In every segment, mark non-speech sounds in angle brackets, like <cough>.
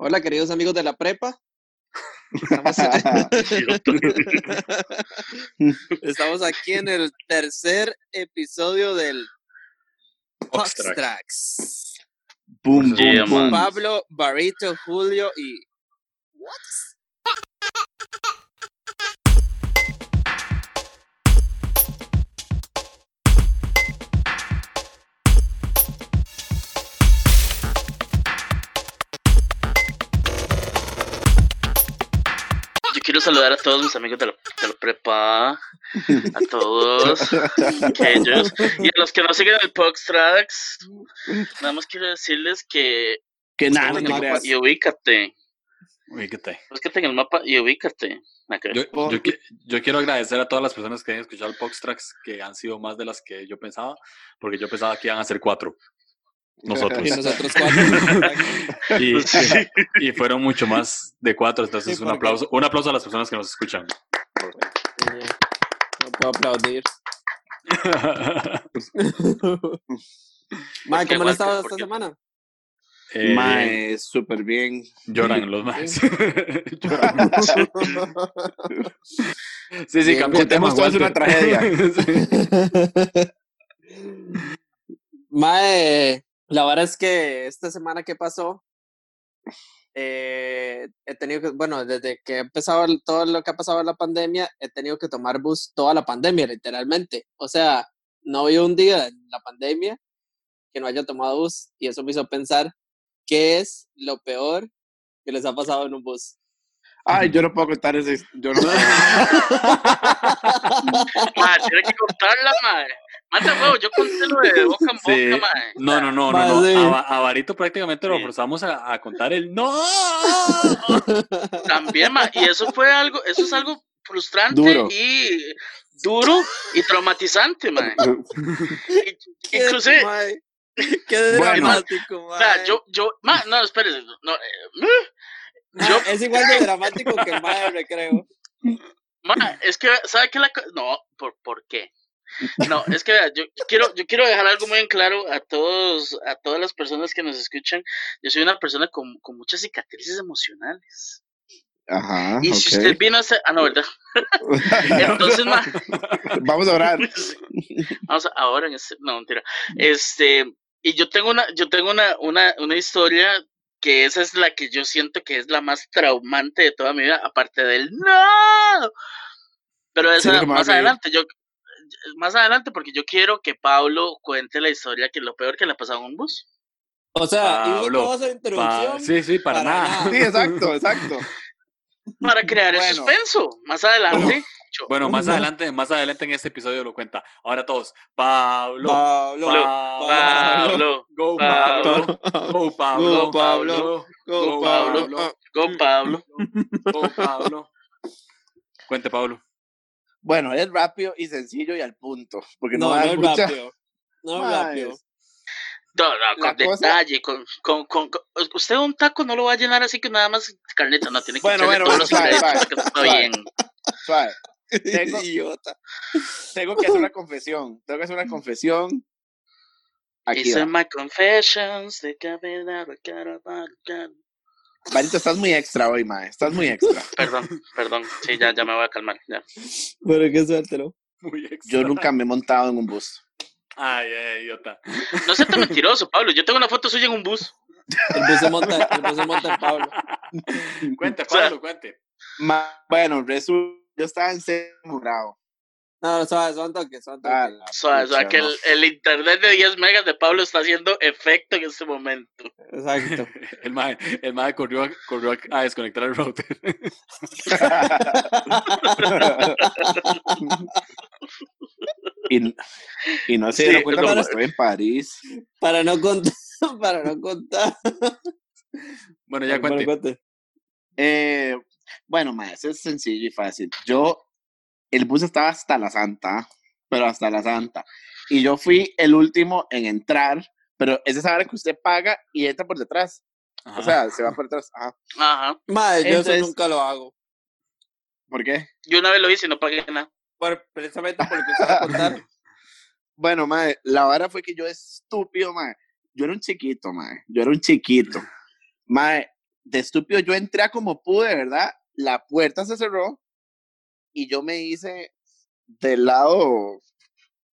Hola, queridos amigos de la prepa. <laughs> Estamos, <laughs> Estamos aquí en el tercer episodio del Poxtrax. Boom, boom, boom. Pablo, Barito, Julio y. ¿What? Quiero saludar a todos mis amigos de la, de la prepa, a todos aquellos, y a los que no siguen el Poxtrax, nada más quiero decirles que Que nada, no creas. y ubícate, Ubícate. búscate en el mapa y ubícate. Acá. Yo, yo, qui- yo quiero agradecer a todas las personas que han escuchado el Poxtrax, que han sido más de las que yo pensaba, porque yo pensaba que iban a ser cuatro. Nosotros. Y nosotros cuatro. <laughs> Y, Pues sí. y fueron mucho más de cuatro, entonces Sí, un aplauso, un aplauso a las personas que nos escuchan. No puedo aplaudir. <laughs> Mae, ¿cómo han estado ¿Por esta semana? Eh, Mae, súper bien. Lloran los más. <laughs> Lloran. Sí, sí, contemos todos una Walter. tragedia. Mae, la verdad es que esta semana que pasó, eh, he tenido que, bueno, desde que he empezado todo lo que ha pasado en la pandemia, he tenido que tomar bus toda la pandemia, literalmente. O sea, no había un día en la pandemia que no haya tomado bus y eso me hizo pensar qué es lo peor que les ha pasado en un bus. Ay, yo no puedo contar ese. Yo no <laughs> Madre, tiene que contarla, madre. Mata huevo, yo conté lo de boca en boca, Sí. No, no, no, no, Mae, no. sí. A, a Barito prácticamente lo forzamos a, a contar el no. También, ma, y eso fue algo, eso es algo frustrante Duro. y duro y traumatizante, man. <laughs> Inclusive, Mae, qué Bueno. dramático, o sea, mae. yo, yo, ma, no, espérese, no, eh, Mae, yo- es igual de dramático que el mae recreo. ma, es que, ¿sabe qué la No, ¿por, por qué? No, es que yo, yo quiero, yo quiero dejar algo muy en claro a todos, a todas las personas que nos escuchan. Yo soy una persona con, con muchas cicatrices emocionales. Ajá. Y si usted vino a hacer, ah, no, ¿verdad? <laughs> Entonces, ma, Vamos a orar. <laughs> Vamos a- ahora en este, no mentira. Este, y yo tengo una, yo tengo una, una, una historia que esa es la que yo siento que es la más traumante de toda mi vida, aparte del no. Pero esa más adelante, yo más adelante, porque yo quiero que Pablo cuente la historia que lo peor que le ha pasado en un bus. O sea, hizo Pablo, toda esa Pa- sí, sí, para, para nada. nada. <laughs> Sí, exacto, exacto. Para crear el suspenso. Más adelante. yo- Bueno, más adelante, más adelante en este episodio lo cuenta. Ahora todos, Pablo, Pablo, Pablo, Pablo, go Pablo, Pablo, go Pablo, Go, Pablo, go go, Pablo, con Pablo. go Pablo. Cuente Pablo. Bueno, es rápido y sencillo y al punto. Porque no, No, es mucha- rápido. No es rápido. No, no, La con cosa- detalle, con, con, con, con- Usted un taco no lo va a llenar así que nada más carneta, no, tiene que Bueno, bueno, todos los bueno, suave, ingredientes suave, que suave. bien. Suave. <laughs> Tengo- Idiota. Tengo que hacer una <laughs> confesión. Tengo que hacer una confesión. Aquí Hice va. my confessions cara, cara. Marito, estás muy extra hoy, mae. Estás muy extra. <laughs> Perdón, perdón. Sí, ya, ya me voy a calmar. Ya. Pero qué suerte, ¿no? Muy extra. Yo nunca me he montado en un bus. Ay, ay, idiota. No seas tan mentiroso, Pablo. Yo tengo una foto suya en un bus. El bus se monta, el bus se monta en Pablo. Cuente, O sea- Pablo, cuente. Ma- bueno, resulta. Yo estaba en séptimo grado. No, suave, son toques, son Ah, toques. la O sea, o sea, pucha, que el, el internet de 10 megas de Pablo está haciendo efecto en este momento. Exacto. <laughs> El mae, el mae corrió, a- corrió a- desconectar el router. <laughs> y, y no se Sí, dieron cuenta no. estuve en París. Para no contar, <laughs> para no contar. Bueno, ya cuente. Eh, bueno, ma, eso es sencillo y fácil. Yo, el bus estaba hasta la Santa, pero hasta la Santa. Y yo fui el último en entrar, pero es esa hora que usted paga y entra por detrás. Ajá. O sea, se va por detrás. Ajá. Ajá. Madre, yo Entonces- eso nunca lo hago. ¿Por qué? Yo una vez lo hice y no pagué nada. Por, precisamente por lo que usted contar. <laughs> Bueno, mae, la vara fue que yo estúpido, mae. Yo era un chiquito, mae. Yo era un chiquito. Mae, de estúpido yo entré a como pude, ¿verdad? La puerta se cerró y yo me hice del lado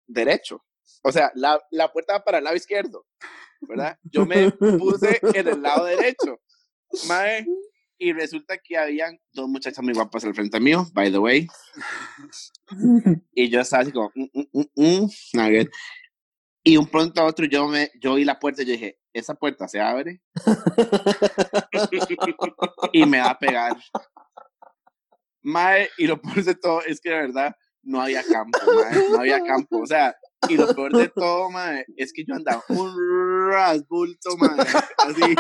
derecho. O sea, la, la puerta va para el lado izquierdo, ¿verdad? Yo me puse en el lado derecho. Mae, y resulta que habían dos muchachas muy guapas al frente mío, by the way. Y yo estaba así como, mm, mm, mm, mm. Y un pronto a otro yo me, yo vi la puerta y yo dije, esa puerta se abre <laughs> <laughs> y me va a pegar. Mae, y lo <laughs> peor de todo es que de verdad no había campo, mae, no había campo. O sea, y lo peor de todo, mae, es que yo andaba un rasbulto, mae, así.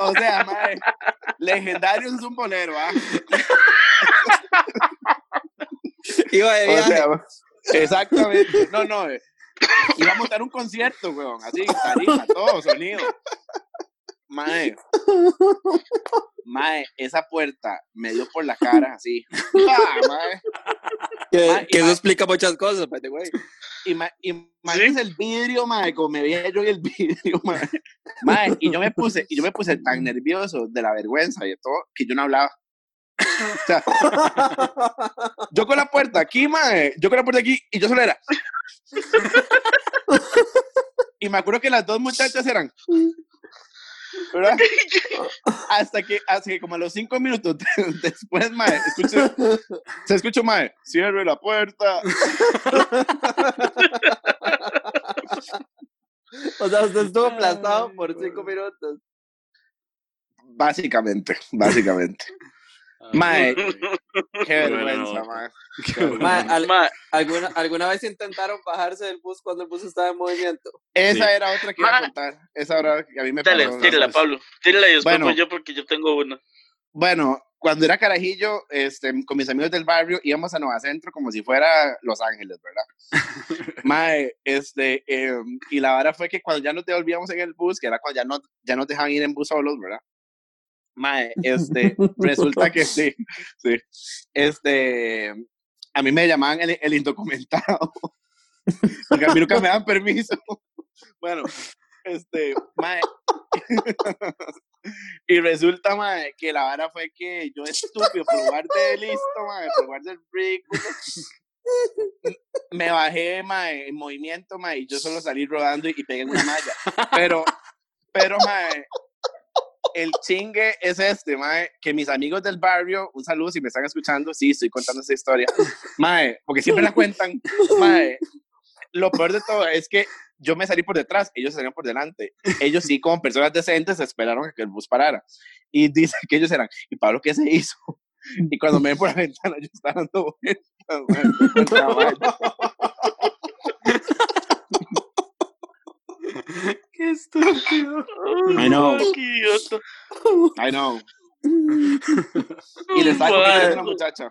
O sea, mae, legendario es un bolero, ¿ah? Iba de O viaje. sea, exactamente. No, no, eh, iba a montar un concierto, weón, así, tarifa, todo, sonido. Mae, <laughs> mae, esa puerta me dio por la cara, así. <laughs> ¡Ah, mae! que, mae, que y eso mae- explica muchas cosas, way. Ima- Imagínense el vidrio, mae, como me veía yo en el <laughs> vidrio, mae. Mae, y yo me puse, y yo me puse tan nervioso de la vergüenza y de todo, que yo no hablaba. O sea, yo con la puerta aquí, mae, yo con la puerta aquí, y yo solo era. Y me acuerdo que las dos muchachas eran. ¿Verdad? <laughs> Hasta que, hasta que como a los cinco minutos <laughs> después, mae, escuché, se escuchó, mae, cierre la puerta. <laughs> o sea, usted estuvo aplastado por cinco minutos. Básicamente, básicamente. Mae, <laughs> qué vergüenza, mae. <laughs> Al- ¿alguna, ¿Alguna vez intentaron bajarse del bus cuando el bus estaba en movimiento? Esa Sí. era otra que iba a contar. Esa era que a mí me dale, pasó. tírala, Pablo. Tírala y después Bueno. voy yo porque yo tengo una. Bueno, cuando era carajillo, este, con mis amigos del barrio, íbamos a Nueva Centro como si fuera Los Ángeles, ¿verdad? <laughs> Mae, este, em, y la vara fue que cuando ya nos devolvíamos en el bus, que era cuando ya no, ya nos dejaban ir en bus solos, ¿verdad? Mae, <laughs> este, resulta que sí, sí. Este, a mí me llamaban el, el indocumentado, <laughs> porque a mí nunca me dan permiso. Bueno, este, mae, <laughs> y resulta, mae, que la vara fue que yo estúpido, por lugar de listo, mae, por lugar del ridículo, me bajé, mae, en movimiento, mae, y yo solo salí rodando y, y pegué en una malla. Pero, pero, mae, el chingue es este, mae, que mis amigos del barrio, un saludo si me están escuchando, sí, estoy contando esta historia, mae, porque siempre la cuentan, mae, lo peor de todo es que yo me salí por detrás, ellos salieron por delante. Ellos sí, como personas decentes, esperaron que el bus parara. Y dice que ellos eran, ¿y Pablo qué se hizo? Y cuando me ven por la ventana, yo estaba dando vueltas, <laughs> Qué estúpido. I know. Qué idiota. I know. Y le estaba cogiendo a una muchacha.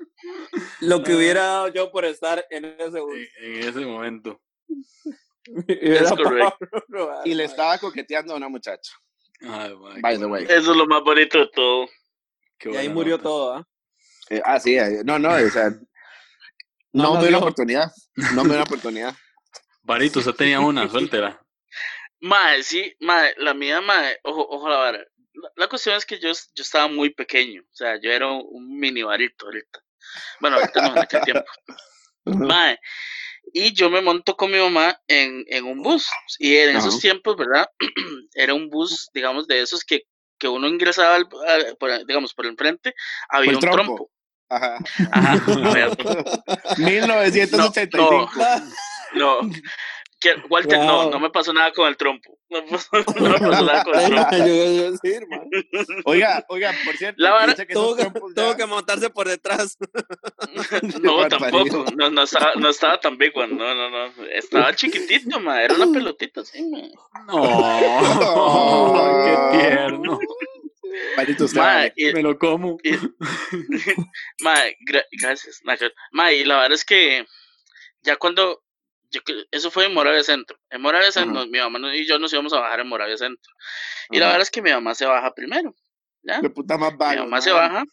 Lo que hubiera dado yo por estar en ese. En, en ese momento. <laughs> Rojas, Y le estaba coqueteando a una muchacha. Ay, mae, By the way. Eso es lo más bonito de todo. qué Y ahí murió nota. todo, ¿ah? Eh, ah, sí, eh, no, no, o sea, <laughs> no, No, me no, dio la oportunidad. No me dio la oportunidad. Barito, usted tenía una, <laughs> suéltela. Mae, sí, mae, la mía, mae, ojo, ojo la vara. La, la cuestión es que yo, yo estaba muy pequeño, o sea, yo era un, un mini barito ahorita. Bueno, ahorita no, en aquel tiempo. Mae, y yo me monto con mi mamá en, en un bus. Y en esos tiempos, ¿verdad? <clears throat> Era un bus, digamos, de esos que, que uno ingresaba, al- al- por, digamos, por el frente, había un trompo. trompo. Ajá. Ajá, había- <laughs> 1985. no. <laughs> Que, Walter, no, Wow. no me pasó nada con el trompo. <laughs> No, pasó- no me pasó <laughs> nada con el trompo. yo. Oiga, oiga, por cierto, La dice que Tuvo que, ya- montarse por detrás. <laughs> No, tampoco. No, no, estaba, no estaba tan big one. No, no, no. Estaba chiquitito, ma. Era una pelotita así, ma. No, qué tierno. Marito, usted Ma, y- Me lo como. y- ma, gra- gracias. ma, gra- Ma, y la verdad es que ya cuando. Yo eso fue en Moravia Centro. En Moravia Centro, Ajá. mi mamá y yo nos íbamos a bajar en Moravia Centro. Y la Ajá. verdad es que mi mamá se baja primero. ¿Ya? Qué puta más Mi vago. mamá ¿no? se baja.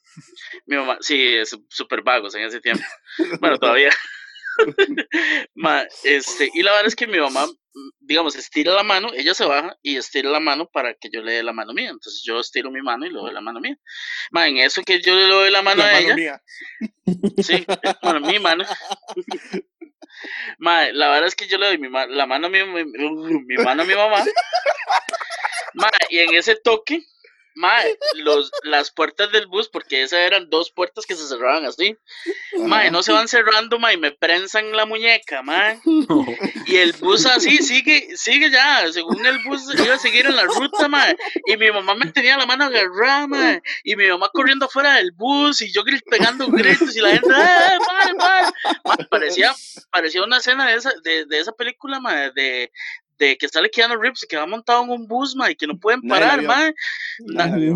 Mi mamá, sí, es súper vagos en ese tiempo. <laughs> Bueno, todavía. <laughs> <laughs> Ma, este, y la verdad es que mi mamá, digamos, estira la mano, ella se baja y estira la mano para que yo le dé la mano mía. Entonces yo estiro mi mano y le doy la mano mía. Ma, en eso que yo le doy la mano La a mano ella, mía. sí, bueno, mi mano. Ma, la verdad es que yo le doy mi ma- la mano a mi, mi, mi mano a mi mamá. <laughs> Ma, y en ese toque, ma, los, las puertas del bus, porque esas eran dos puertas que se cerraban así. Ma, no se van cerrando, ma, y me prensan la muñeca, ma. Y el bus así sigue, sigue ya, según el bus iba a seguir en la ruta, ma. Y mi mamá me tenía la mano agarrada, ma. Y mi mamá corriendo afuera del bus y yo pegando gritos y la gente, ¡eh, pare, pare! Ma, parecía, parecía una escena de esa, de, de esa película, ma, de, de que sale Keanu Reeves y que va montado en un bus, ma, y que no pueden parar, ma. Vio.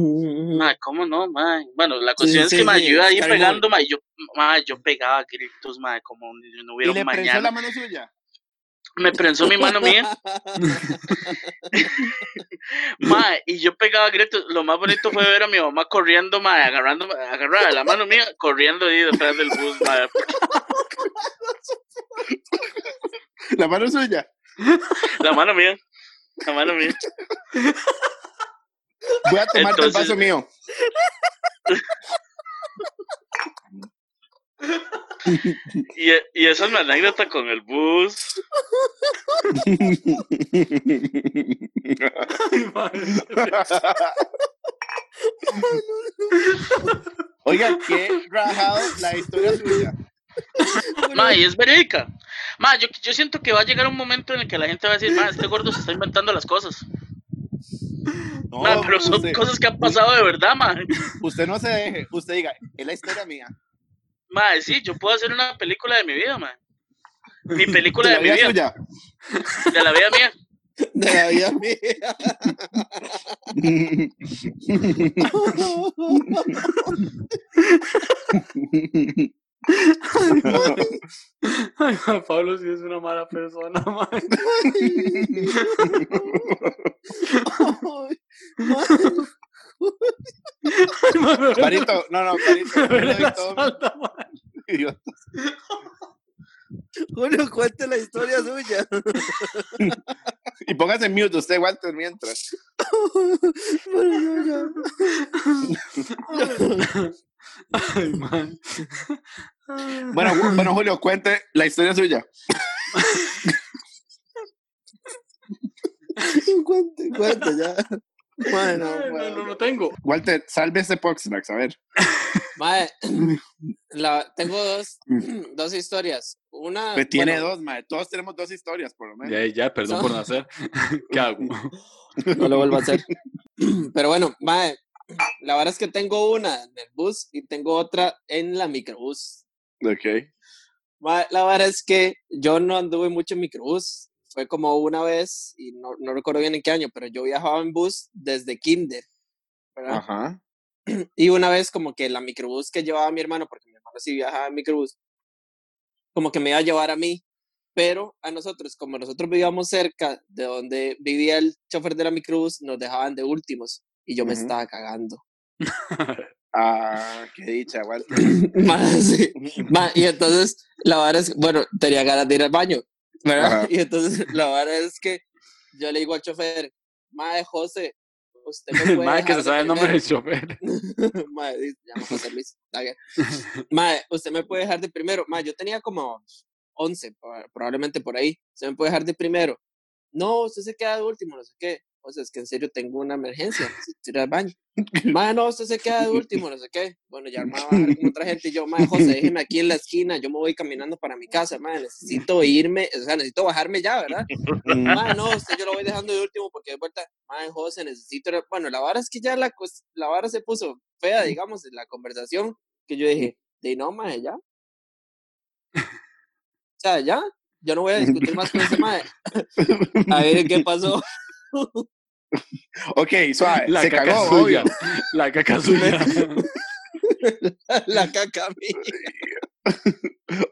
Ma, ¿cómo no, ma? Bueno, la cuestión es sí, que, ma, yo iba ahí pegando, ma, y yo, ma, yo pegaba gritos, ma, como no ¿Y hubiera un prensó mañana. la mano suya? Me prensó mi mano mía. <laughs> Ma, y yo pegaba gritos. Lo más bonito fue ver a mi mamá corriendo, ma, agarrando, agarrada la mano mía, corriendo ahí detrás del bus, ma. La mano suya. La mano mía. La mano mía. Voy a tomarte el Entonces- vaso mío. Y, y esa es mi anécdota con el bus. Oiga, qué rajado la historia suya. <laughs> Ma, y es verídica. Ma, yo, yo siento que va a llegar un momento en el que la gente va a decir, ma, este gordo se está inventando las cosas. No, Ma, pero son usted, cosas que han pasado de verdad, ma. usted no se deje. Usted diga, es la historia mía. Ma, sí, yo puedo hacer una película de mi vida, ma. Mi <laughs> película De mi vida vida, suya. de la vida mía. <laughs> De la vida mía. Ay, Juan <laughs> Pablo sí es una mala persona, man. Carito, no, no, Carito. Me yo le duele doy la todo espalda, man. mi idiota. Julio, cuente la historia suya. Y póngase en mute usted, Walter, mientras. Bueno, yo ya. Ay, man. Bueno, Ju- bueno, Julio, cuente la historia suya. <laughs> Cuente, cuente ya. Bueno, Ay, no, bueno. no, no tengo. Walter, salve este Poxtrax, a ver. Mae, <laughs> la, tengo dos, dos historias. Una. Pues tiene bueno, dos, mae. Todos tenemos dos historias, por lo menos. Ya, ya, perdón No. por nacer. <laughs> ¿Qué hago? No lo vuelvo a hacer. Pero bueno, mae, la verdad es que tengo una en el bus y tengo otra en la microbús. Ok. La verdad es que yo no anduve mucho en microbús. Fue como una vez, y no, no recuerdo bien en qué año, pero yo viajaba en bus desde kinder. ¿verdad? Ajá. <clears throat> Y una vez como que la microbús que llevaba mi hermano, porque mi hermano sí viajaba en microbús, como que me iba a llevar a mí, pero a nosotros, como nosotros vivíamos cerca de donde vivía el chofer de la microbús, nos dejaban de últimos y yo me Ujú. estaba cagando. <laughs> Ah, qué dicha. <laughs> Ma, sí. <laughs> Y entonces, la verdad es, bueno, tenía ganas de ir al baño, ¿verdad? Ajá. <laughs> Y entonces, la verdad es que yo le digo al chofer, Mae, José, usted me puede man que se sabe el nombre primero?" del chofer. Llama José Luis, está bien. Mae, usted me puede dejar de primero. Mae, yo tenía como 11, proba- probablemente por ahí. Usted me puede dejar de primero. No, usted se queda de último, no sé qué. Sea, es que en serio tengo una emergencia, necesito ir al baño. Mae, no, usted se queda de último, no sé qué. Bueno, ya armaba con otra gente yo, mae, José, déjeme aquí en la esquina, yo me voy caminando para mi casa, mae, necesito irme, o sea, necesito bajarme ya, ¿verdad? Mae, no, usted yo lo voy dejando de último porque de vuelta, mae, José, necesito. ir al-". Bueno, la vara es que ya la, la vara se puso fea, digamos, en la conversación, que yo dije, de no, mae, ya. O sea, ya, yo no voy a discutir más con ese mae. <laughs> A ver qué pasó. Ok, suave. La se caca cagó, suya. obvio. La caca suya. <laughs> la caca a mí.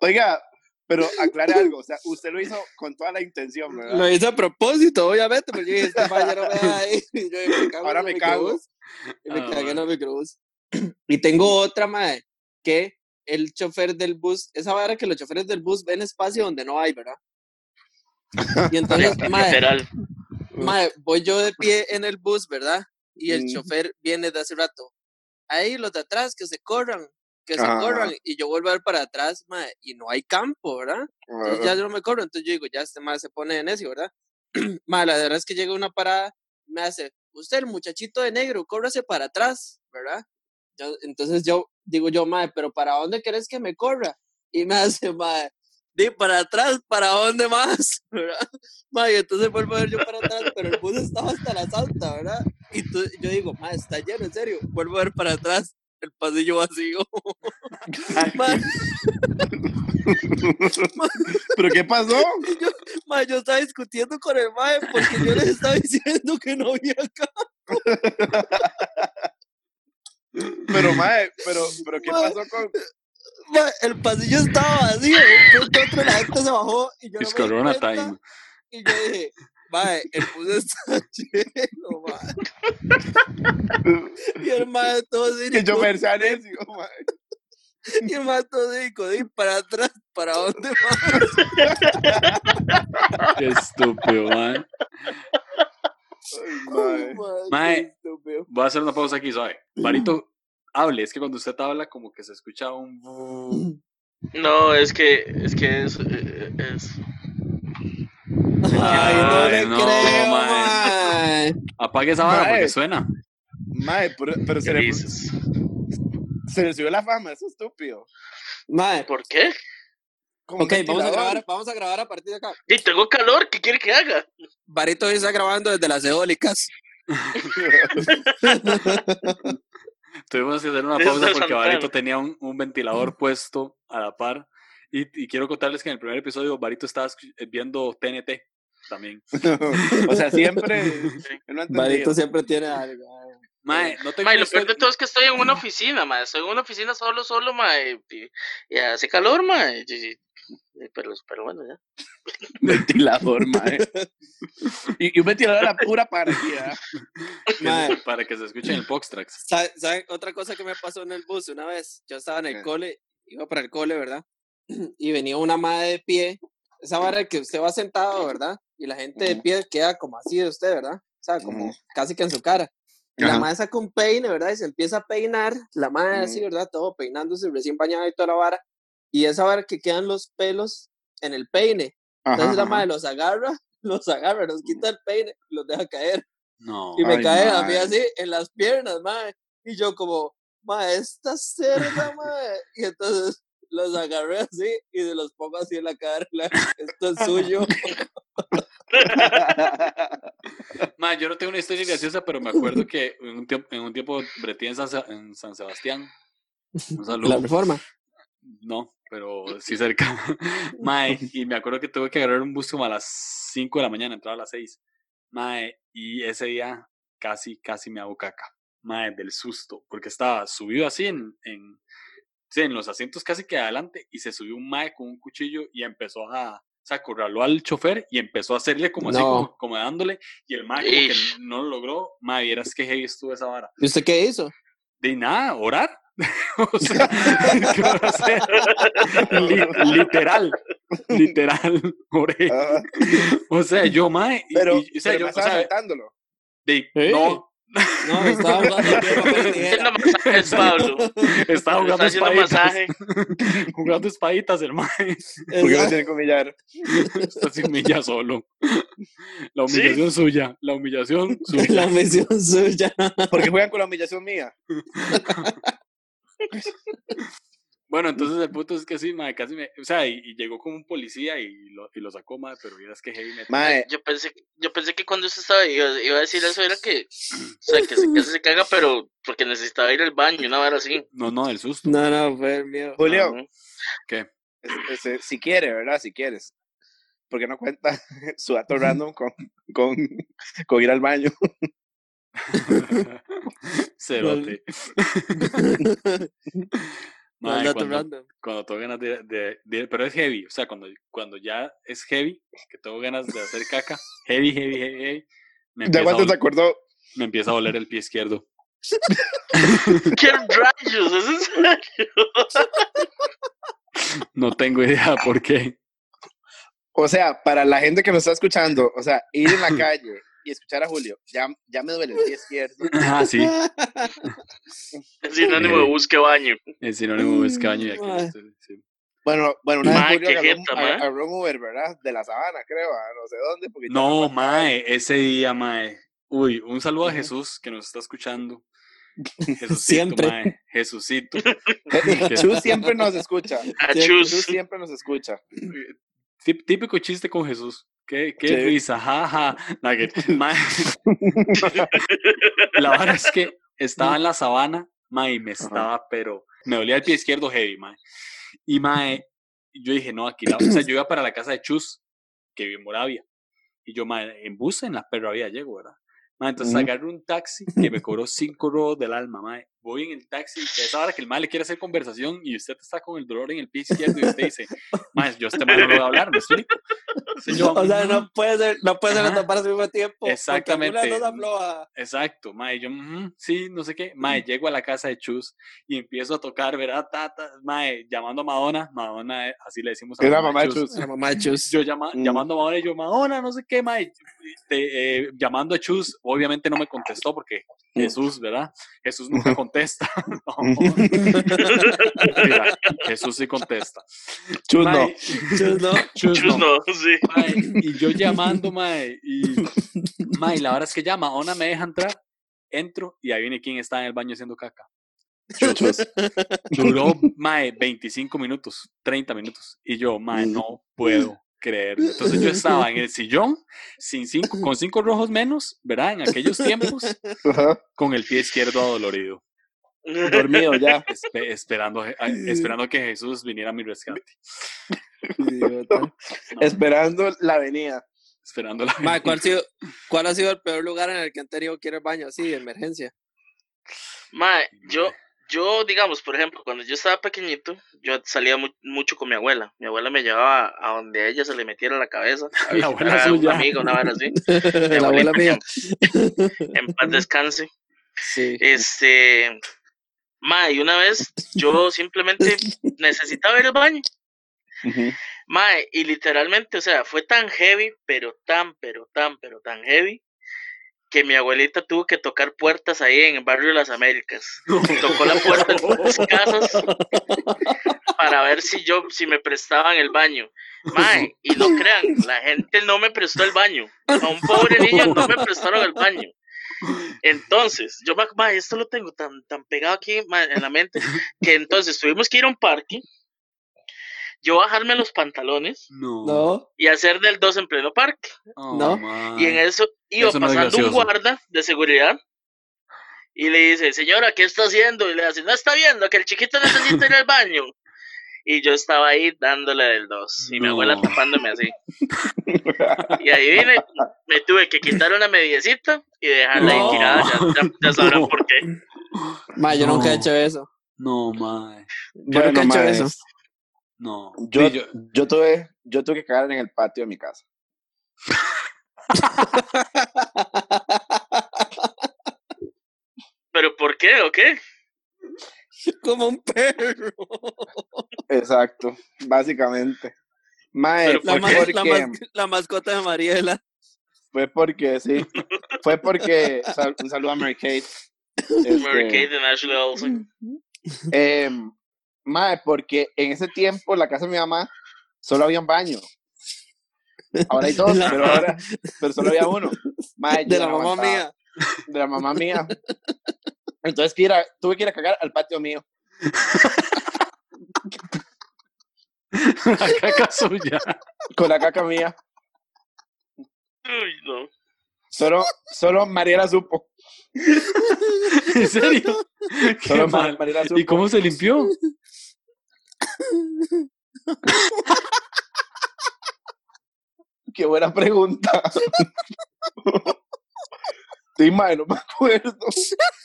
Oiga, pero aclare algo. O sea, usted lo hizo con toda la intención, ¿verdad? Lo hice a propósito, obviamente, porque yo dije, este no me ahí. <laughs> Y yo me cago en Ahora el me cago. Y me Ah, cagué en el microbús. <clears throat> Y tengo otra, mae, que el chofer del bus, esa vara que los choferes del bus ven espacio donde no hay, ¿verdad? Y <laughs> entonces, Literal. Mae, voy yo de pie en el bus, ¿verdad? Y el Mm. chofer viene de hace rato. Ahí los de atrás que se corran, que se corran. Y yo vuelvo a ver para atrás, mae, y no hay campo, ¿verdad? Entonces ya yo no me corro, entonces yo digo, ya este mae se pone en eso, ¿verdad? <clears throat> mae, la verdad es que llega una parada, me hace, usted el muchachito de negro, córrase para atrás, ¿verdad? Yo- entonces yo digo yo, mae, pero ¿para dónde querés que me corra? Y me <laughs> hace, mae, di para atrás, ¿para dónde más? <laughs> ¿verdad? Y entonces vuelvo a ver yo para atrás, pero el bus estaba hasta la santa, ¿verdad? Y yo digo, mae, está lleno, en serio. Vuelvo a ver para atrás, el pasillo vacío. <laughs> ¿Pero qué pasó? yo, mae, yo estaba discutiendo con el mae porque yo les estaba diciendo que no había acá. <laughs> Pero, mae, pero, pero ¿qué pasó con...? Mae, el pasillo estaba vacío. Entonces la gente se bajó y yo no Es di Corona cuenta, Time. Y yo dije, mae, el bus está <laughs> lleno, mae. <laughs> Y el mae todo Que cínico. yo me sea necio, mae. <laughs> Y el mae todo cínico, di para atrás, ¿para dónde más? Qué estúpido, man. Ay, mae. Mae. Voy a hacer una pausa aquí, suave. Barito, hable. Es que cuando usted habla, como que se escucha un. <laughs> No, es que es que es, eh, es Ay, no Ay, le no, creo, mae. mae. Apague esa vara porque suena. Mae, pero, pero se, ¿qué le, se le subió la fama, es estúpido. Mae, ¿Por qué? Ok, vamos a, grabar, vamos a grabar a partir de acá. Y tengo calor, ¿qué quiere que haga? Barito hoy está grabando desde las eólicas. <laughs> <laughs> Tuvimos que hacer una pausa porque. Barito tenía un, un ventilador <laughs> puesto a la par. Y, y quiero contarles que en el primer episodio Barito estaba eh, viendo TNT también. <laughs> o sea, siempre... <laughs> No Barito siempre tiene algo. Mae, no tengo Ma, y una lo peor de todo es que estoy en una oficina, ma. Estoy en una oficina solo, solo, ma. Y, y- hace calor, ma. y- y- y- pero, pero bueno, ya. <laughs> ventilador, mae. <laughs> Y, y un ventilador a la pura <laughs> Mae. para que se escuche en el Poxtrax. ¿Sabe- ¿Saben otra cosa que me pasó en el bus una vez? Yo estaba en el ¿Qué? cole, iba para el cole, ¿verdad? <clears throat> Y venía una madre de pie, esa vara que usted va sentado, ¿verdad? Y la gente de pie queda como así de usted, ¿verdad? O sea, como casi que en su cara. Y la madre saca un peine, ¿verdad? Y se empieza a peinar, la madre así. ¿verdad? Todo peinándose, recién bañada y toda la vara. Y esa vara que quedan los pelos en el peine. Entonces Ajá, la ajá. madre los agarra, <laughs> los agarra, los quita el peine, los deja caer. No. Y me Ay, cae a mí así en las piernas, mae. Y yo como, mae, esta cerda, mae. Y entonces los agarré así y se los pongo así en la cara. <laughs> Esto es suyo. <laughs> Ma, yo no tengo una historia graciosa, pero me acuerdo que en un tiempo, en un tiempo en San, en San Sebastián. Un saludo. La reforma. No, pero sí cerca. <laughs> Mae, <laughs> y me acuerdo que tuve que agarrar un bus como a las 5 de la mañana, entraba a las 6. Mae, y ese día casi, casi me hago caca. Mae, del susto, porque estaba subido así en, en, sí, en los asientos casi que adelante y se subió un mae con un cuchillo y empezó a, o sea, acorraló al chofer y empezó a hacerle como así, No. como, como dándole y el mae como que no lo logró. Mae, vieras que heavy estuvo esa vara. ¿Y usted qué hizo? De nada, orar. <laughs> o sea, <laughs> ¿qué va a hacer? Li- literal, literal, oré. Ajá. O sea, yo, mae, Pero, y- o sea, pero yo, me o estaba sea, saltándolo. de- Sí. no, No, estaba jugando <laughs> Haciendo masajes, Pablo. estaba jugando Está haciendo masaje. jugando espaditas, el mae, ¿Por qué me Exacto. tienen que humillar? está se humilla solo. La humillación suya, la humillación suya. La misión suya. ¿Por qué juegan con la humillación mía? Bueno, entonces el punto es que sí, mae, casi me, o sea, y, y llegó como un policía y lo, y lo sacó, mae, pero vieras que heavy metal. Mae, Yo pensé, yo pensé que cuando usted estaba iba, iba a decir eso era que, o sea, que se, casi se caga, pero porque necesitaba ir al baño, una vara así. No, no, del susto. No, no, fue el mío. Julio. ¿Qué? es- es- si quiere, ¿verdad? Si quieres. ¿Por qué no cuenta <laughs> su dato random con, con, con ir al baño? <laughs> Cerote. <laughs> No, cuando, random. cuando tengo ganas de, de- de- Pero es heavy. O sea, cuando, cuando ya es heavy, que tengo ganas de hacer caca, heavy, heavy, heavy, heavy, me ¿De empieza, a, cuánto se dol- acordó? me empieza a doler el pie izquierdo. <laughs> ¿Qué rayos? ¿Es en serio? No tengo idea por qué. O sea, para la gente que nos está escuchando, o sea, ir en la calle y escuchar a Julio, ya, ya me duele el pie izquierdo. <laughs> Ah, sí. Es sinónimo de busque baño. Es sinónimo de escaño y aquí Mae. estoy, sí. Bueno, bueno, una Mae, vez Julio agarró, agarró un Uber, ¿verdad? De la sabana, creo, a no sé dónde. porque No, mae, ese día, mae. Uy, un saludo a. Jesús que nos está escuchando. <laughs> Jesucito, Siempre. mae. Jesucito. <laughs> Jesús siempre nos escucha. Jesús siempre nos escucha. Típico chiste con Jesús. Qué, qué Sí. risa, jaja. <laughs> Mae. <laughs> La verdad es que estaba en la sabana, mae, y me estaba, pero me dolía el pie izquierdo heavy, mae. Y mae, yo dije, no, aquí la, o sea, <clears throat> yo iba para la casa de Chus, que vive en Moravia. Y yo, mae, en bus en la perra vía llego, ¿verdad? Entonces Ujú. agarro un taxi que me cobró cinco robos del alma, mae. Voy en el taxi, que es ahora que el mae le quiere hacer conversación y usted está con el dolor en el pie izquierdo y usted dice, <laughs> mae, yo a este mae no le voy a hablar, ¿me explico? Entonces yo, O sea, no puede ser, no puede ser las dos al mismo tiempo. Exactamente. dos afloja. Exacto, mae, yo, "Ujú, sí, no sé qué, mae, llego a la casa de Chus y empiezo a tocar, ¿verdad? Ta, ta, mae, llamando a Madonna, Madonna, así le decimos a Es la mamá de Chus. La mamá de Chus. Yo llama, Mm. llamando a Madonna y yo, Madonna, no sé qué, mae, te- eh, llamando a Chus, obviamente no me contestó porque Mm. Jesús, ¿verdad? Jesús nunca contesta. <laughs> No, mira, Jesús sí contesta. Chus no. Chus, ¿no? <laughs> Chus Chus no. no, sí. Mae, y yo llamando, mae, y, <laughs> mae, la verdad es que ya Madonna me deja entrar, entro y ahí viene quien está en el baño haciendo caca. Chus. Duró, mae, 25 minutos, 30 minutos. Y yo, mae, no puedo creerlo. Entonces yo estaba en el sillón, sin cinco, con cinco rojos menos, ¿verdad? En aquellos tiempos, Ajá. con el pie izquierdo adolorido, Dormido ya. espe- esperando, esperando que Jesús viniera a mi rescate. No, Esperando la avenida. esperando la Mae, ¿cuál, ha sido, ¿cuál ha sido el peor lugar en el que han tenido que ir al baño así, de emergencia? Mae, yo, yo, digamos, por ejemplo, cuando yo estaba pequeñito, yo salía mu- mucho con mi abuela. Mi abuela me llevaba a donde a ella se le metiera la cabeza. <laughs> A La abuela suya. Una amiga, una vara así. <laughs> la abuela mía. En paz descanse. Sí. Este. Mae, y una vez yo simplemente necesitaba ir al baño. Ujú. Mae, y literalmente, o sea, fue tan heavy, pero tan, pero tan, pero tan heavy, que mi abuelita tuvo que tocar puertas ahí en el barrio de las Américas. <laughs> Tocó la puerta de las casas para ver si yo, si me prestaban el baño. Mae, y no crean, la gente no me prestó el baño. A un pobre niño no me prestaron el baño. Entonces, yo, mae, esto lo tengo tan, tan pegado aquí mae, en la mente, que entonces tuvimos que ir a un parque, yo bajarme los pantalones No. Y hacer del 2 en pleno parque. Oh, No. mae. Y en eso iba Eso no es pasando un guarda de seguridad y le dice, señora, ¿qué está haciendo? Y le dice, no está viendo que el chiquito necesita ir al <laughs> baño. Y yo estaba ahí dándole del 2 y mi abuela tapándome así. Y ahí vine, me tuve que quitar una mediecita y dejarla ahí No. tirada. Ya, ya- ya sabrán No. por qué. mae, yo nunca he No. hecho eso. No, mae. Yo nunca he hecho eso. No. Yo, Sí, yo- yo, tuve, yo tuve que cagar en el patio de mi casa. <laughs> ¿Pero por qué o qué? <laughs> Como un perro. Exacto, básicamente. Mae, Pero La, porque, mas- la mascota de Mariela. fue porque, sí, fue porque, sal- un saludo a Mary Kate. Este, Mary Kate and Ashley Olsen. em, mae, porque en ese tiempo la casa de mi mamá solo había un baño. Ahora hay dos, <laughs> pero ahora, pero solo había uno. Mae, De la no mamá aguantaba. mía. De la mamá mía. Entonces que ir a- tuve que ir a cagar al patio mío. La caca suya. Con la caca mía. Uy, no. Solo, solo Mariela supo. ¿En serio? Qué Solo Ma- mal. Mariela supo. ¿Y cómo se limpió? Qué buena pregunta. Sí, mae, no me acuerdo.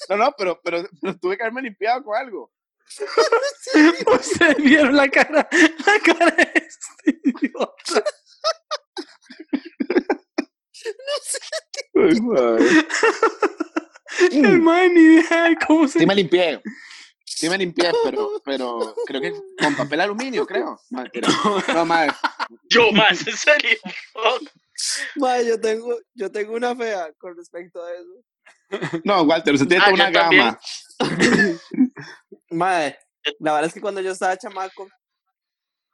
No, no, pero, pero, pero tuve que haberme limpiado con algo. <laughs> Ustedes vieron la cara, la cara de este idiota. Ay, <laughs> mae. El man ni idea de cómo se. Sí me limpié. Sí me limpié, pero, pero creo que con papel aluminio, creo. <laughs> No, mae. Yo más, en serio. Mae, yo tengo, yo tengo una fea con respecto a eso. No, Walter, usted tiene Ah, toda yo una también. gama. <laughs> Mae, la verdad es que cuando yo estaba chamaco,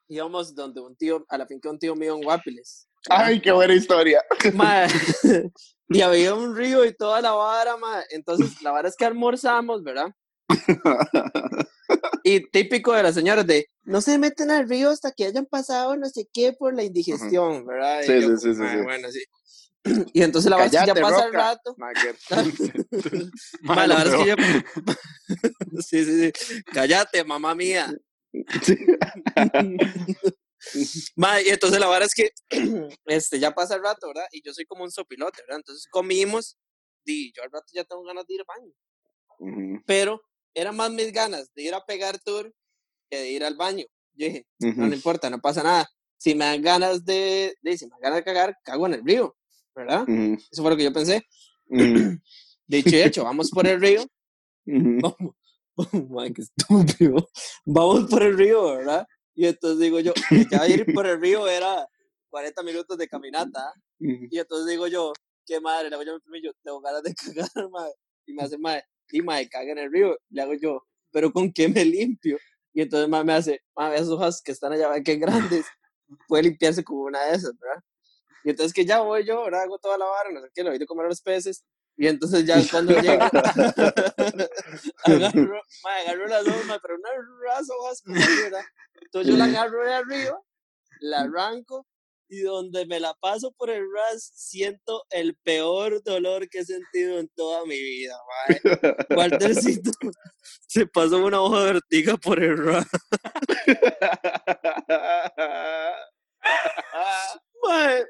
íbamos donde un tío, a la finca de un tío mío en Guapiles. Ay, qué buena historia. <laughs> Y había un río y toda la vara, mae. Entonces, la vara es que almorzamos, ¿verdad? <laughs> Y típico de las señoras de, no se meten al río hasta que hayan pasado no sé qué por la indigestión, ¿verdad? Sí, yo, sí, sí, sí, "Mae, sí. Bueno, sí. <clears throat> Y entonces la es que ya pasa el rato. Mae, qué- <laughs> Ma, Mae, la verdad es que ya... sí, sí, sí. Cállate, mamá mía. <laughs> Ma, y entonces la verdad es que <clears throat> este, ya pasa el rato, ¿verdad? Y yo soy como un sopilote, ¿verdad? Entonces comimos y yo al rato ya tengo ganas de ir al baño. Ujú, Pero eran más mis ganas de ir a pegar tour que de ir al baño. Yo dije, no, ujú. no importa, no pasa nada. Si me dan ganas de, de si me dan ganas de cagar, cago en el río, ¿verdad? Ujú, Eso fue lo que yo pensé. <clears throat> Dicho y hecho, vamos por el río <laughs> vamos, <laughs> Mae, qué estúpido. Vamos por el río, ¿verdad? Y entonces digo yo, <laughs> ya ir por el río era 40 minutos de caminata. Y entonces digo yo, qué madre, le hago yo a mi primo y yo, tengo ganas de <laughs> cagar, madre. Y me hace, madre, y madre, caga en el río. Le hago yo, pero ¿con qué me limpio? Y entonces madre me hace, madre, esas hojas que están allá, qué grandes. Puede limpiarse con una de esas, ¿verdad? Y entonces que ya voy yo, ¿verdad? Hago toda la vara, no sé qué, le voy a comer a los peces. Y entonces ya <laughs> cuando llego, agarro, mae, agarro las dos, mae, pero unas hojas como ¿verdad? Entonces yo la agarro de arriba, la arranco y donde me la paso por el ras siento el peor dolor que he sentido en toda mi vida, mae. Waltercito <laughs> se pasó una hoja de ortiga por el ras. <laughs> Mae,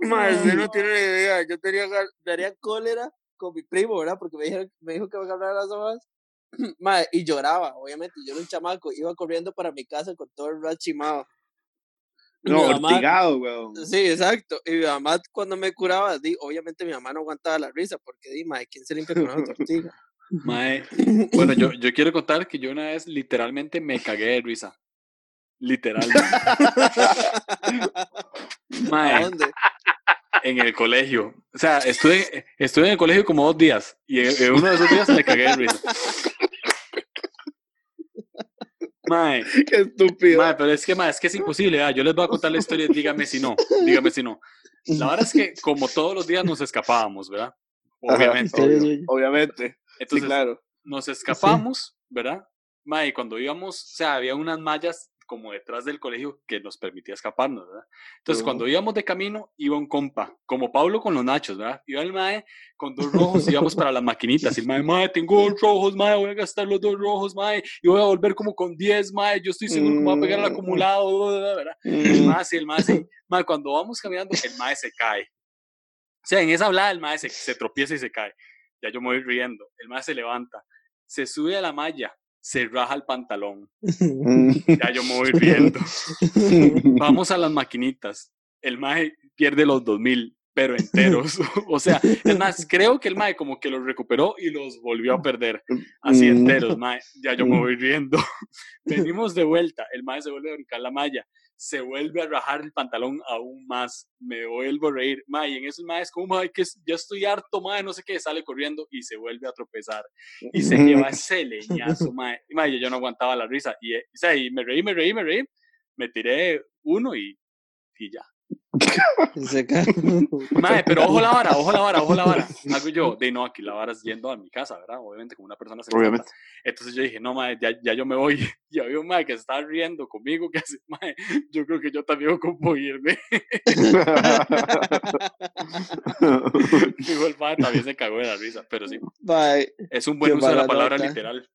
mae, usted no tiene ni idea. Yo tenía, tenía cólera con mi primo, ¿verdad? Porque me, dijeron, me dijo que me agarrara las hojas. <clears throat> Mae, y lloraba, obviamente. Yo era un chamaco, iba corriendo para mi casa con todo el ras chimado. Y No, mamá- ortigado, weón. Sí, exacto. Y mi mamá cuando me curaba, di, obviamente mi mamá no aguantaba la risa porque di, mae, ¿quién se limpia con una tortilla? <laughs> Mae, <laughs> bueno, yo, yo quiero contar que yo una vez literalmente me cagué de risa. Literalmente. <laughs> ¿A Mae, dónde? en el colegio. O sea, estuve, estuve en el colegio como dos días y en, en uno de esos días me cagué de risa. Mae, Qué estúpido. mae, pero es que, mae, es que es imposible. ah, Yo les voy a contar la historia, dígame si no, dígame si no. La verdad es que como todos los días nos escapábamos, ¿verdad? Ajá, Obviamente. obvio, obviamente. Sí, Entonces, claro. nos escapamos, ¿verdad? Mae, y cuando íbamos, o sea, había unas mallas como detrás del colegio que nos permitía escaparnos, ¿verdad? Entonces, Ujú. cuando íbamos de camino, iba un compa, como Pablo con los nachos, ¿verdad? Iba el mae con dos <laughs> rojos, íbamos para las maquinitas, y el mae, mae, tengo dos rojos, mae, voy a gastar los dos rojos, mae, y voy a volver como con 10, mae, yo estoy seguro que me va a pegar el Mm. acumulado, ¿verdad? El Mm. mae, sí, el mae, sí. <laughs> Mae, cuando vamos caminando, el mae se cae. O sea, en esa hablada, el mae se, se tropieza y se cae. Ya yo me voy riendo. El mae se levanta, se sube a la malla, se raja el pantalón. Ya yo me voy riendo. <laughs> Vamos a las maquinitas. El mae pierde los 2000, pero enteros. <laughs> o sea, es más, creo que el mae como que los recuperó y los volvió a perder. Así enteros, mae. Ya yo me voy riendo. <laughs> Venimos de vuelta. El mae se vuelve a brincar la malla. Se vuelve a rajar el pantalón aún más. Me vuelvo a reír. Mae, y en esos maes, como, mae, que es- ya estoy harto, no sé qué, sale corriendo y se vuelve a tropezar. Y se lleva <laughs> ese leñazo, mae. Y, mae, yo no aguantaba la risa. Y, eh, o sea, y me reí, me reí, me reí. Me tiré uno y, y ya. <laughs> Se. Mae, pero ojo la vara, ojo la vara, ojo la vara. Hago yo, de no, aquí la vara es yendo a mi casa, ¿verdad? Obviamente, como una persona sensata. Obviamente. Entonces yo dije, no, mae, ya, ya yo me voy. <laughs> Y había un mae que se estaba riendo conmigo, que hace, yo creo que yo también ocupo irme. <laughs> Digo, el mae también se cagó de la risa, pero sí, Bye. es un buen Qué uso de la palabra nota. literal.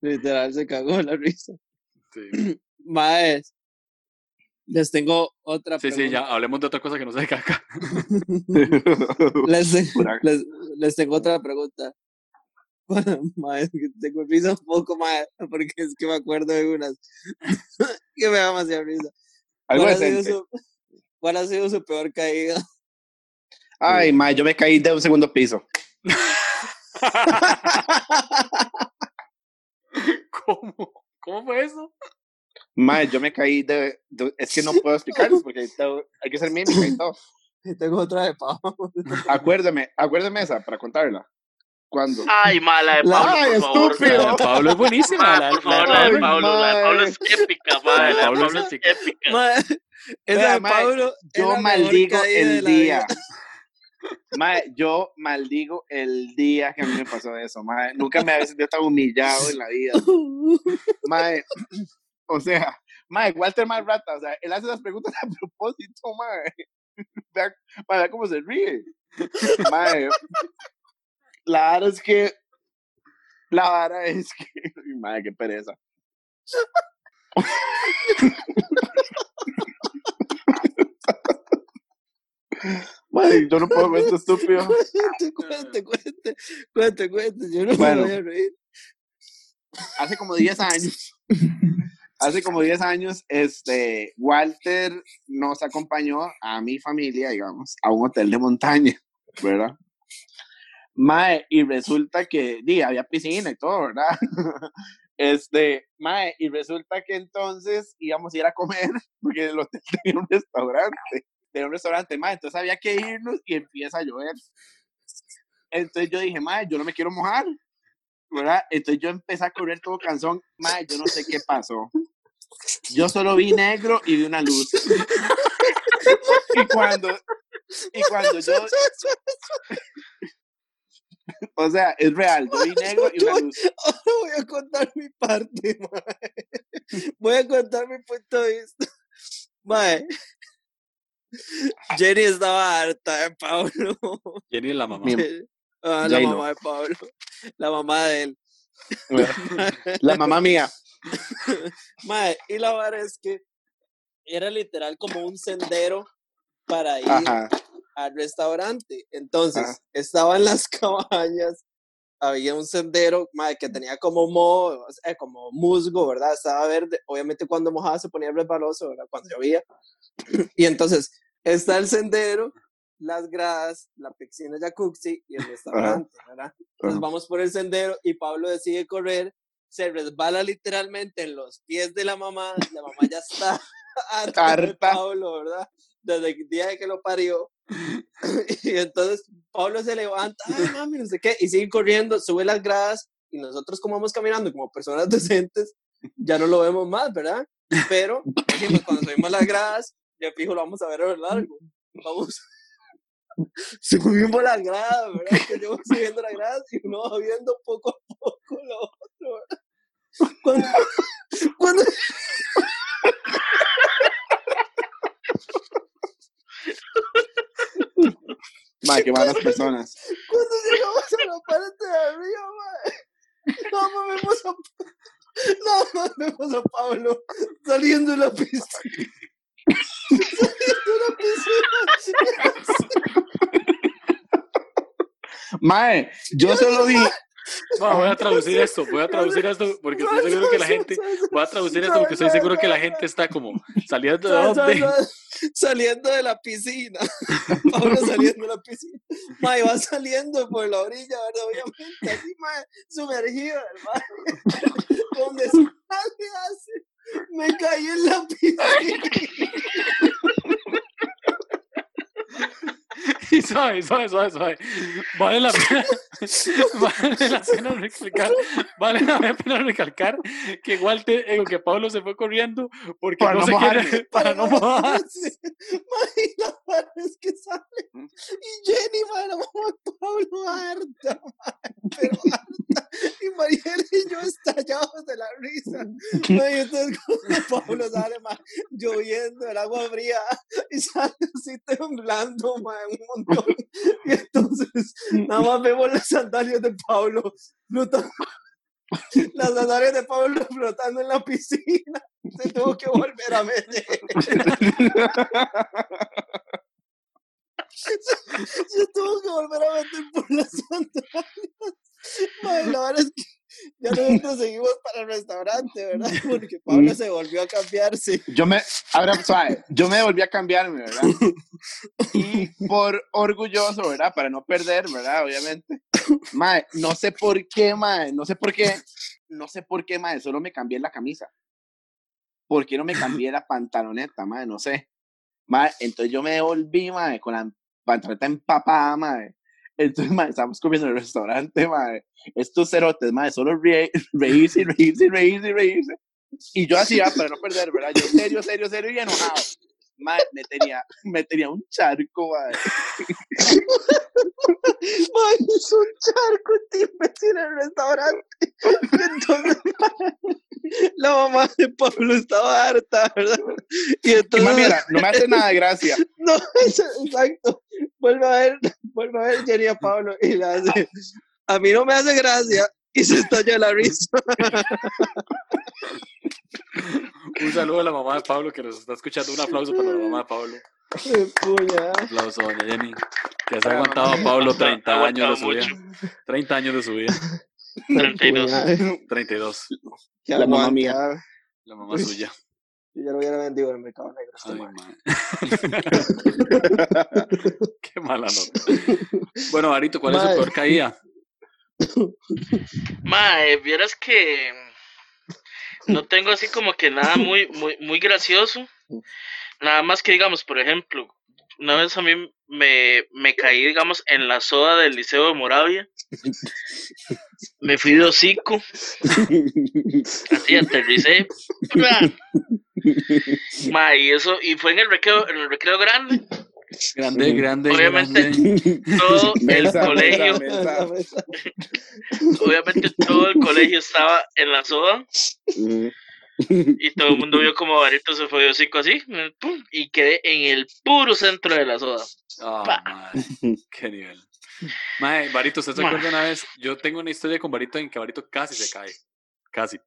Literal, se cagó de la risa. Sí, <clears throat> Maes, les tengo otra pregunta. Sí, sí, ya hablemos de otra cosa que no sea de caca. <laughs> les, les, les, tengo otra pregunta. Bueno, madre, tengo risa un poco más, porque es que me acuerdo de unas <laughs> que me da demasiada risa. ¿Cuál, ha sido su, ¿Cuál ha sido su peor caída? Ay, madre, yo me caí de un segundo piso. <laughs> ¿Cómo? ¿Cómo fue eso? Mae, yo me caí de, de- Es que no puedo explicarles <laughs> porque hay, que ser mímica y todo. Y tengo otra de Pau. Acuérdame, acuérdame esa para contarla. ¿Cuándo? Ay, mala de Pablo, Ay, por favor. estúpido. La de Pablo es buenísima. Ma, La, por la- favor, la- la de Pablo, la de Pablo es épica, ma, La de Pablo Pablo es épica. esa de Pablo. Yo maldigo el día. Mae, yo maldigo el día que a mí me pasó eso, mae. Nunca me había sentido tan humillado en la vida. <laughs> Mae, <laughs> o sea, mae, Walter más rata, o sea, él hace las preguntas a propósito, <laughs> mae. Vea cómo se ríe. <laughs> Mae, la vara es que, la vara es que, mae, qué pereza. Mae, yo no puedo ver esto estúpido. Cuente, cuente, cuente, cuente, cuente. Yo no Bueno. me voy a reír. hace como 10 años, hace como 10 años, este, Walter nos acompañó a mi familia, digamos, a un hotel de montaña, ¿verdad? Mae, y resulta que, di, había piscina y todo, ¿verdad? <laughs> Este, mae, y resulta que entonces íbamos a ir a comer, <laughs> porque el hotel <laughs> tenía un restaurante, tenía un restaurante, mae, entonces había que irnos y empieza a llover. Entonces yo dije, mae, yo no me quiero mojar, ¿verdad? Entonces yo empecé a correr todo cansón, mae, yo no sé qué pasó. Yo solo vi negro y vi una luz. y cuando, y cuando yo, o sea, es real, yo vi negro y una luz. Ahora voy a contar mi parte, mae. Voy a contar mi punto de vista. Mae. Jenny estaba harta de Pablo. Jenny es la mamá. Mi- Ah, la mamá de Pablo. <laughs> La mamá de él. <laughs> La mamá mía. <laughs> Mae, y la verdad es que era literal como un sendero para ir Ajá. al restaurante. Entonces, Ajá. estaban las cabañas, había un sendero mae, que tenía como moho, o sea, como musgo, ¿verdad? Estaba verde. Obviamente cuando mojaba se ponía resbaloso, ¿verdad? Cuando llovía. <clears throat> Y entonces, está el sendero, las gradas, la piscina jacuzzi y el restaurante, ¿verdad? Entonces vamos por el sendero y Pablo decide correr, se resbala literalmente en los pies de la mamá, la mamá ya está <laughs> harta de. Pablo, ¿verdad? Desde el día de que lo parió. <laughs> y entonces Pablo se levanta, ay <laughs> mami, no sé qué, y sigue corriendo, sube las gradas y nosotros como vamos caminando como personas decentes, ya no lo vemos más, ¿verdad? Pero cuando subimos las gradas, ya fijo lo vamos a ver a lo largo. Vamos. Subimos las gradas, ¿verdad? Que yo subiendo las gradas y uno va viendo poco a poco lo otro, ¿verdad? Cuando, cuando, Mae, qué malas personas. cuando llegamos a la parte de arriba, mae, no vemos a, no me vemos a Pablo saliendo de la piscina. Saliendo de la piscina. Mae, yo solo vi. No, voy a traducir esto, voy a traducir esto porque estoy seguro que la gente, voy a traducir esto porque estoy seguro que la gente está como saliendo de dónde. sal- Saliendo de la piscina. <laughs> Pablo saliendo de la piscina. Mae, va saliendo por la orilla, ¿verdad? Obviamente, así, mae, sumergido, hermano. <laughs> Donde sale hace. Me caí en la piscina. Y <laughs> suave, suave, suave, suave. Vale la pena, <laughs> vale la pena recalcar, vale la pena recalcar que Walter, eh, que Pablo se fue corriendo porque Para no, no se quiere, <laughs> para no mojarse. La verdad es que sale. Y Jenny, mae, la mamá de Pablo harta, mae, pero harta. <laughs> Y Mariela y yo estallados de la risa. Mae, y entonces cuando <laughs> Pablo sale, mae, lloviendo, el agua fría, y sale así temblando, mae, un montón. <laughs> Y entonces nada más vemos las sandalias de Pablo flotando. Las sandalias de Pablo flotando en la piscina. Se tuvo que volver a meter. Se tuvo que volver a meter por las sandalias. Mae, la verdad es que ya nosotros seguimos para el restaurante, ¿verdad? <laughs> Porque Pablo Mm. se volvió a cambiarse. Yo me, ahora suave, yo me volví a cambiarme, ¿verdad? Y por orgulloso, ¿verdad? Para no perder, ¿verdad? Obviamente. Mae, no sé por qué, mae, no sé por qué, no sé por qué, mae, solo me cambié la camisa. ¿por qué no me cambié la pantaloneta, madre? No sé. Madre, entonces yo me devolví, madre, con la pantaloneta empapada, madre. Entonces, madre, estamos comiendo en el restaurante, madre. Estos cerotes, madre, solo re- <laughs> reírse, y reírse, y reírse, y reírse. Y yo así, ah, para no perder, ¿verdad? Yo serio, serio, serio y enojado. Madre, me tenía, me tenía un charco, madre. Mae, <laughs> es un charco imbécil en el restaurante. Entonces, <laughs> la mamá de Pablo estaba harta, ¿verdad? Y Y entonces, mami, mira, no me hace nada de gracia. no, exacto. Vuelve a ver, <laughs> vuelve a ver Jenny a Pablo y le hace, a mí no me hace gracia. Y se estalla la risa. <laughs> Un saludo a la mamá de Pablo que nos está escuchando. Un aplauso para la mamá de Pablo. Un aplauso, doña Jenny. Que se ha la aguantado a Pablo Ha 30 años de su vida. mucho. 30 años de su vida. 32. Puñada. 32. Qué La mamá mía. ah. La mamá suya. Yo ya lo hubiera vendido en el mercado negro. este Ay. <laughs> Qué mala nota. Bueno, Barito, ¿cuál es su peor caída? Mae, vieras que no tengo así como que nada muy, muy, muy gracioso. Nada más que digamos, por ejemplo, una vez a mí me, me caí, digamos, en la soda del Liceo de Moravia. Me fui de hocico, <laughs> así aterricé. <laughs> Ma, y eso, y fue en el recreo, en el recreo grande. Grande, grande, Obviamente. grande. Todo <laughs> el Mesa, colegio, mesa, mesa. <laughs> obviamente todo el colegio estaba en la soda. Y todo el mundo vio como Barito se fue de hocico así, pum, y quedé en el puro centro de la soda. Mae, Qué nivel. Mae, Barito, ¿usted se acuerda una vez? Yo tengo una historia con Barito en que Barito casi se cae. Casi.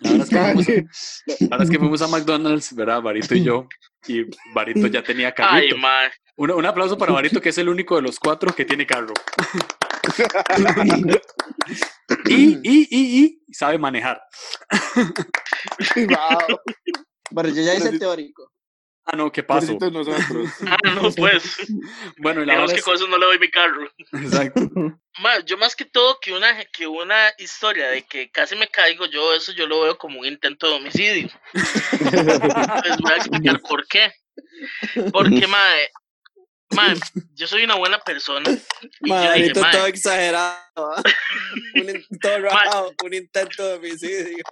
La verdad es que fuimos, la verdad es que fuimos a McDonald's, ¿verdad? Barito y yo. Y Barito ya tenía <laughs> Ay, carrito. ma. Un, un aplauso para Barito, que es el único de los cuatro que tiene carro. <laughs> y, y, y, y sabe manejar. Wow. Bueno, yo ya hice el teórico. Ah, no, ¿qué pasó? Nosotros. Ah, no, pues. <laughs> Bueno, y la Digamos que es... con eso no le doy mi carro. Exacto. <laughs> Yo más que todo que una, que una historia de que casi me caigo, yo eso yo lo veo como un intento de homicidio. Les voy a explicar por qué. Porque, mae, mae, yo soy una buena persona. Y yo dije, Marito, mae, todo exagerado. <laughs> Un, in- todo rajado, un intento de homicidio.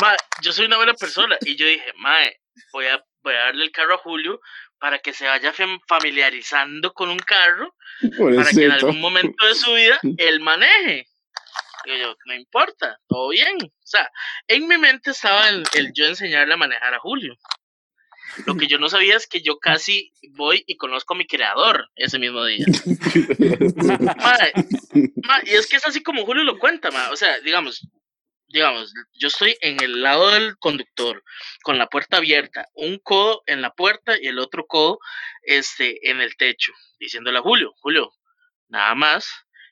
mae, yo soy una buena persona. Y yo dije, mae, voy a, voy a darle el carro a Julio para que se vaya fam- familiarizando con un carro para que en Pobrecito. algún momento de su vida <laughs> él maneje. Y yo, no importa, todo bien. O sea, en mi mente estaba el, el yo enseñarle a manejar a Julio. Lo que yo no sabía es que yo casi voy y conozco a mi creador ese mismo día. <laughs> Mae, mae, y es que es así como Julio lo cuenta, mae. O sea, digamos, digamos, yo estoy en el lado del conductor, con la puerta abierta, un codo en la puerta y el otro codo este, en el techo, diciéndole a Julio, Julio, nada más.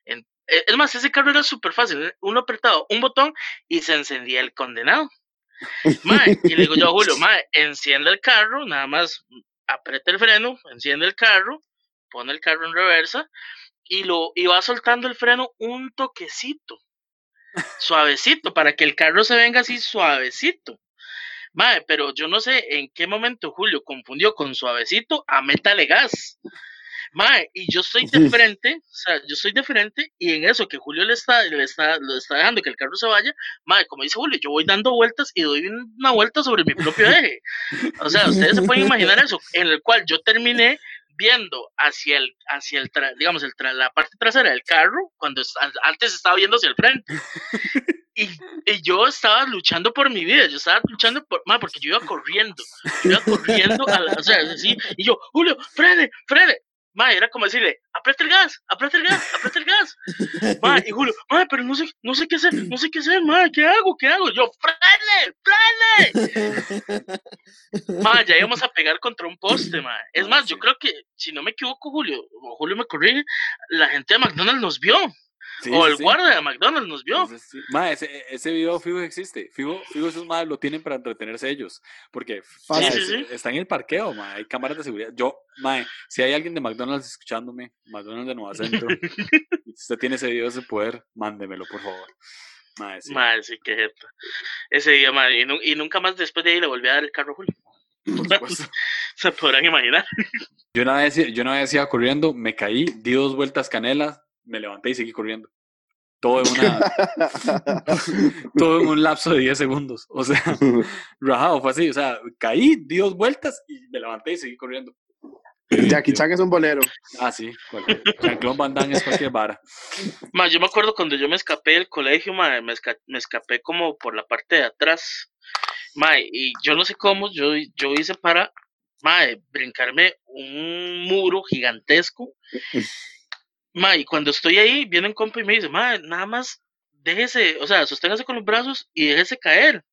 en- eh, es más, ese carro era súper fácil. Uno apretaba un botón y se encendía el condenado. Mae, y le digo yo a Julio, <laughs> mae, enciende el carro, nada más aprieta el freno, enciende el carro, pone el carro en reversa y lo y va soltando el freno un toquecito, suavecito, para que el carro se venga así suavecito. Mae, pero yo no sé en qué momento Julio confundió con suavecito a métale gas. Mae, y yo estoy de frente, o sea, yo estoy de frente, y en eso que Julio le está, le está, lo está dejando que el carro se vaya, mae, como dice Julio, yo voy dando vueltas y doy una vuelta sobre mi propio eje. O sea, ustedes se pueden imaginar eso, en el cual yo terminé viendo hacia el, hacia el, digamos, el la parte trasera del carro, cuando es- an- antes estaba viendo hacia el frente. <laughs> Y, y yo estaba luchando por mi vida, yo estaba luchando por, mae, porque yo iba corriendo, yo iba corriendo, a la- o sea, así, y yo, Julio, frene, frene. Mae, era como decirle, aprieta el gas, aprieta el gas, aprieta el gas. Mae, y Julio, mae, pero no sé, no sé qué hacer, no sé qué hacer, mae, ¿qué hago? ¿Qué hago? Yo, frene, frene. <laughs> Mae, ya íbamos a pegar contra un poste, mae. Es Ah, más, yo creo que, si no me equivoco, Julio, o Julio me corrige, la gente de McDonald's nos vio, Sí, o sí, el sí. guardia de McDonald's nos vio. Ese, sí. Ma, ese, ese video fijo existe. Fijo, fijo esos madres lo tienen para entretenerse ellos. Porque ma, es- sí. está en el parqueo, ma, hay cámaras de seguridad. Yo, ma, si hay alguien de McDonald's escuchándome, McDonald's de Nueva Centro, <laughs> y si usted tiene ese video, ese poder, mándemelo, por favor. Mae, sí. Madre, sí, qué jeta. Ese día, madre, y, nu- y nunca más después de ahí le volví a dar el carro a Julio. <laughs> <laughs> Se podrán imaginar. Yo una vez, yo una vez iba corriendo, me caí, di dos vueltas canelas, me levanté y seguí corriendo. Todo en, una, <laughs> <laughs> todo en un lapso de 10 segundos. O sea, <laughs> rajado, fue así. O sea, caí, di dos vueltas y me levanté y seguí corriendo. Jackie Chan es un bolero. Ah, sí. Jean-Claude Van Damme es cualquier vara. Ma, yo me acuerdo cuando yo me escapé del colegio, ma, me, esca- me escapé como por la parte de atrás. Ma, y yo no sé cómo, yo, yo hice para ma, brincarme un muro gigantesco. Ma, y cuando estoy ahí, viene un compa y me dice, ma, nada más déjese, o sea, sosténgase con los brazos y déjese caer.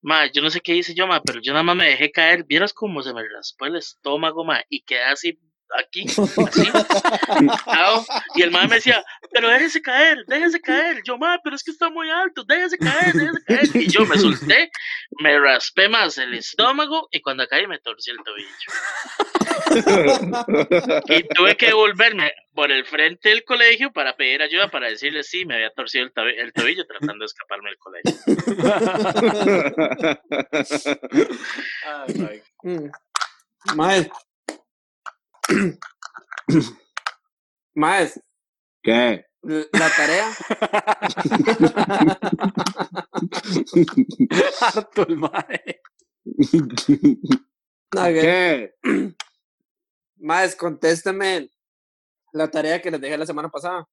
Ma, yo no sé qué hice yo, ma, pero yo nada más me dejé caer. Vieras cómo se me raspó el estómago, ma, y quedé así, aquí, así. Y el ma me decía, pero déjese caer, déjese caer. Yo, ma, pero es que está muy alto, déjese caer, déjese caer. Y yo me solté, me raspé más el estómago y cuando caí me torcí el tobillo. Y tuve que volverme por el frente del colegio para pedir ayuda, para decirle sí, me había torcido el, tobi- el tobillo tratando de escaparme del colegio. <laughs> Ay, mae. <clears throat> Mae, ¿Qué? la tarea. <laughs> Harto el mae. ¿Qué? <clears throat> Mae, contéstame la tarea que les dejé la semana pasada.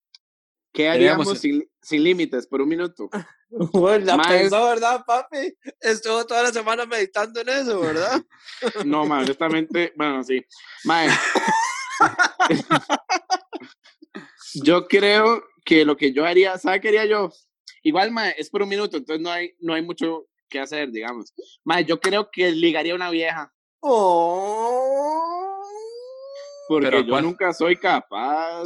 ¿Qué haríamos sin, sin límites por un minuto? <laughs> Bueno, la pensó, ¿verdad, papi? Estuvo toda la semana meditando en eso, ¿verdad? <laughs> No, ma, honestamente, bueno, sí. Mae. <laughs> yo creo que lo que yo haría, ¿sabe qué haría yo? Igual, mae, es por un minuto, entonces no hay, no hay mucho que hacer, digamos. Mae, yo creo que ligaría a una vieja, Oh. porque ¿Pero yo cuál? nunca soy capaz.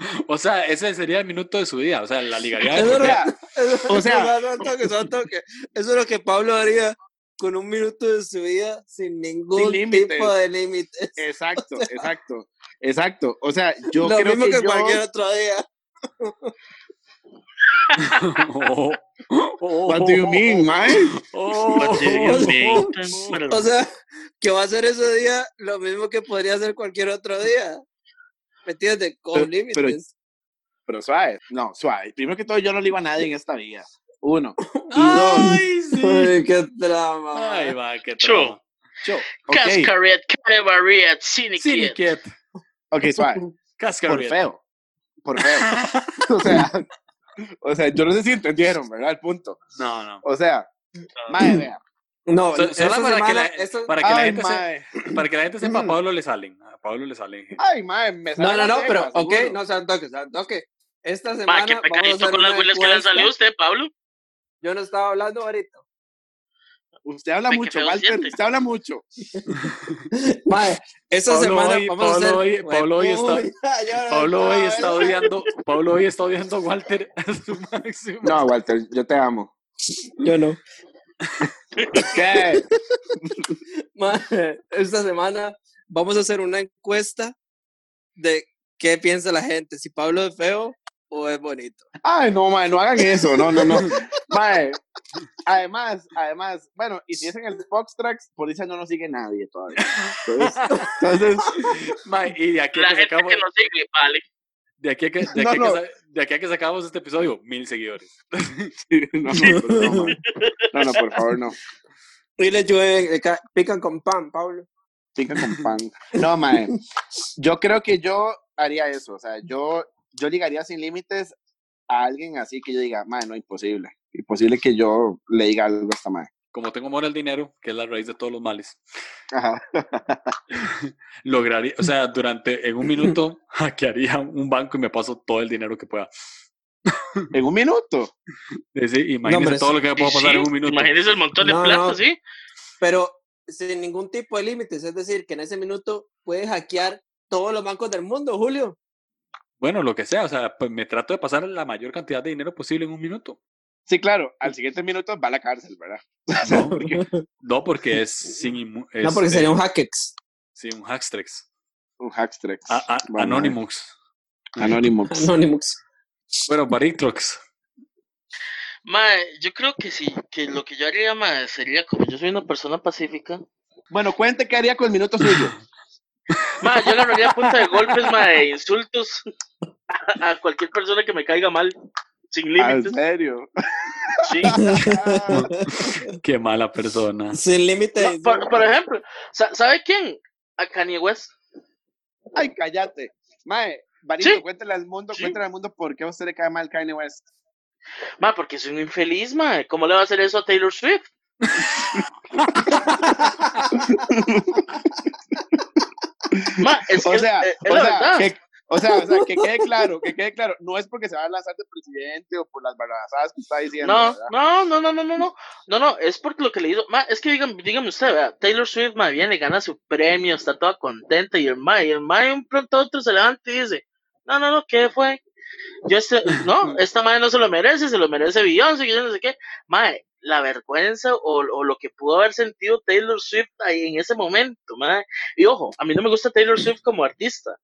<laughs> o sea, ese sería el minuto de su día. O sea, la ligaría Eso vida. Eso- O sea- eso- eso- toque, eso toque. Eso es lo que Pablo haría con un minuto de su vida sin ningún límites. tipo de límites. Exacto, <laughs> exacto, exacto. O sea, yo Lo creo mismo que, que, yo- cualquier otro día. <laughs> Oh, oh, What do you mean, mae? oh, What do you mean? O sea, que va a ser ese día lo mismo que podría ser cualquier otro día. ¿Me entiendes? Con Pero- límites. pero- Pero suave, no, suave. Primero que todo, yo no le iba a nadie en esta vida. Uno. <laughs> Y dos, Ay, sí. Ay, qué drama. Ay, va, qué Cho. trauma. yo, ok, Cascaret. Siniquiet. ok, suave. Por Cascaret. feo. Por feo. <laughs> o sea, o sea, yo no sé si entendieron, ¿verdad? El punto. No, no. O sea, madre, vea. No, So- solo para que la- Para que la Ay, se- mae. para que la gente sepa, a Mm. Pablo le salen. A Pablo le salen. Ay, madre, me No, salen no, no, las pero, cejas, ok, seguro. no sean toques. Esta Ma, semana qué vamos a con las una huilas que le han salido a encuesta. usted, Pablo. Yo no estaba hablando ahorita. Usted habla mucho, Walter. siente. Usted habla mucho. <laughs> Mae, esta Pablo semana hoy- vamos a Pablo hacer. hoy- Pablo hoy está- ya, no Pablo hoy está ¿verdad? odiando. Pablo hoy está odiando a Walter a su máximo. No, Walter, yo te amo. Yo no. ¿Qué? <laughs> Mae, esta semana vamos a hacer una encuesta de qué piensa la gente, si Pablo es feo o es bonito. Ay, no, madre, no hagan eso. No, no, no. <laughs> Madre, además, además, bueno, y si es en el Fox Tracks, por eso no nos sigue nadie todavía. Entonces, <laughs> entonces Mae, y de aquí a La que gente que nos sigue, vale. De aquí a que, de <laughs> aquí No, a que de aquí a que sacamos este episodio, mil seguidores. <laughs> no, no, por favor, no. no, no, por favor, no. Y le ca- pican con pan, Pablo. Pica con pan. No, mae. Yo creo que yo haría eso. O sea, yo, yo ligaría sin límites a alguien así que yo diga, mae, no, imposible. Imposible que yo le diga algo a esta mae. Como tengo amor al dinero, que es la raíz de todos los males, Ajá. <laughs> lograría, o sea, durante, en un minuto, <laughs> hackearía un banco y me paso todo el dinero que pueda. <laughs> En un minuto. Imagínese hombre, todo lo que me puedo pasar sí, en un minuto. Imagínese el montón de No, plata, no. ¿sí? Pero sin ningún tipo de límites, es decir, que en ese minuto puedes hackear todos los bancos del mundo, Julio. Bueno, lo que sea, o sea, pues me trato de pasar la mayor cantidad de dinero posible en un minuto. Sí, claro, al siguiente minuto va a la cárcel, ¿verdad? <laughs> No, porque- <laughs> No, porque es sin inmu- no, es, porque eh, sería un hackex. Sí, un Hackstrex. un hackstrex. A- a- Bueno, Anonymous. Anonymous. <laughs> Anonymous. Bueno, Barictrox. Mae, yo creo que sí, que lo que yo haría, mae, sería como yo soy una persona pacífica. Bueno, cuente qué haría con el minuto suyo. Mae, yo agarraría punta de golpes, mae, e insultos a, a cualquier persona que me caiga mal, sin Ah, ¿En límites. serio? Sí. <laughs> Qué mala persona. Sin límite. No, por, por ejemplo, sa- ¿sabe quién? A Kanye West. Ay, cállate. Mae, Barito, Sí. cuéntale al mundo, Sí. cuéntale al mundo por qué a usted le cae mal Kanye West. Ma, porque soy un infeliz, ma. ¿Cómo le va a hacer eso a Taylor Swift? <laughs> Ma, es que o sea, es, es o la sea, verdad. que, o sea, o sea, que quede <laughs> claro, que quede claro, no es porque se va a lanzar de presidente o por las barrabasadas que está diciendo, No, ¿verdad? no, no, no, no, no, no, no, no, es porque lo que le hizo, ma, es que dígame, dígame usted, Taylor Swift, ma, viene, gana su premio, está toda contenta, y el ma, y el ma, de un pronto otro se levanta y dice, no, no, no, ¿qué fue? Yo este, no, <laughs> esta madre no se lo merece, se lo merece Beyoncé, que yo no sé qué, ma, la vergüenza o, o lo que pudo haber sentido Taylor Swift ahí en ese momento, ma, y ojo, a mí no me gusta Taylor Swift como artista,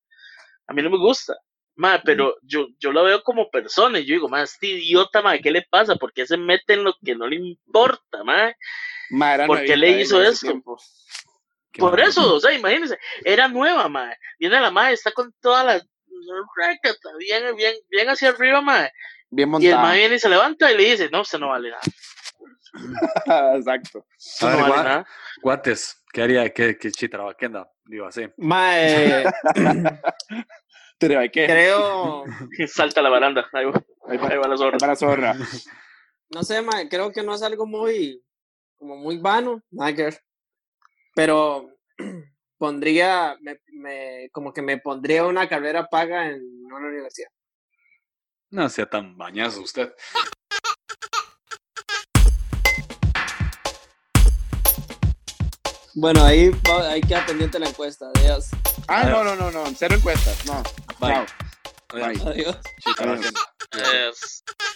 a mí no me gusta, Ma, pero yo, yo lo veo como persona y yo digo, ma, este idiota, ma, ¿qué le pasa? ¿Por qué se mete en lo que no le importa, ma? Ma, era ¿Por qué le hizo. Qué Por eso, o sea, imagínense, era nueva, ma. Viene la ma, está con todas las raquetas, bien, bien, bien hacia arriba, ma. Bien Y el ma montada. viene y se levanta y le dice, no, usted no vale nada. <laughs> Exacto. A no ver, vale gua- nada. Guates, ¿qué haría? ¿Qué, qué chitra? ¿Qué anda? Digo así. Mae, <laughs> que. creo, <laughs> Salta a la baranda, ahí va, Ahí va, ahí va la zorra. ahí va la zorra. no sé, mae, creo que no es algo muy, como muy vano, nada que ver. Pero <clears throat> pondría, me, me, como que me pondría una carrera paga en una universidad. No sea tan bañazo usted. Bueno, ahí, va- ahí queda pendiente la encuesta. Adiós. Ah, no, no, no, no. Cero encuestas. No. Bye. Bye. Adiós. Adiós.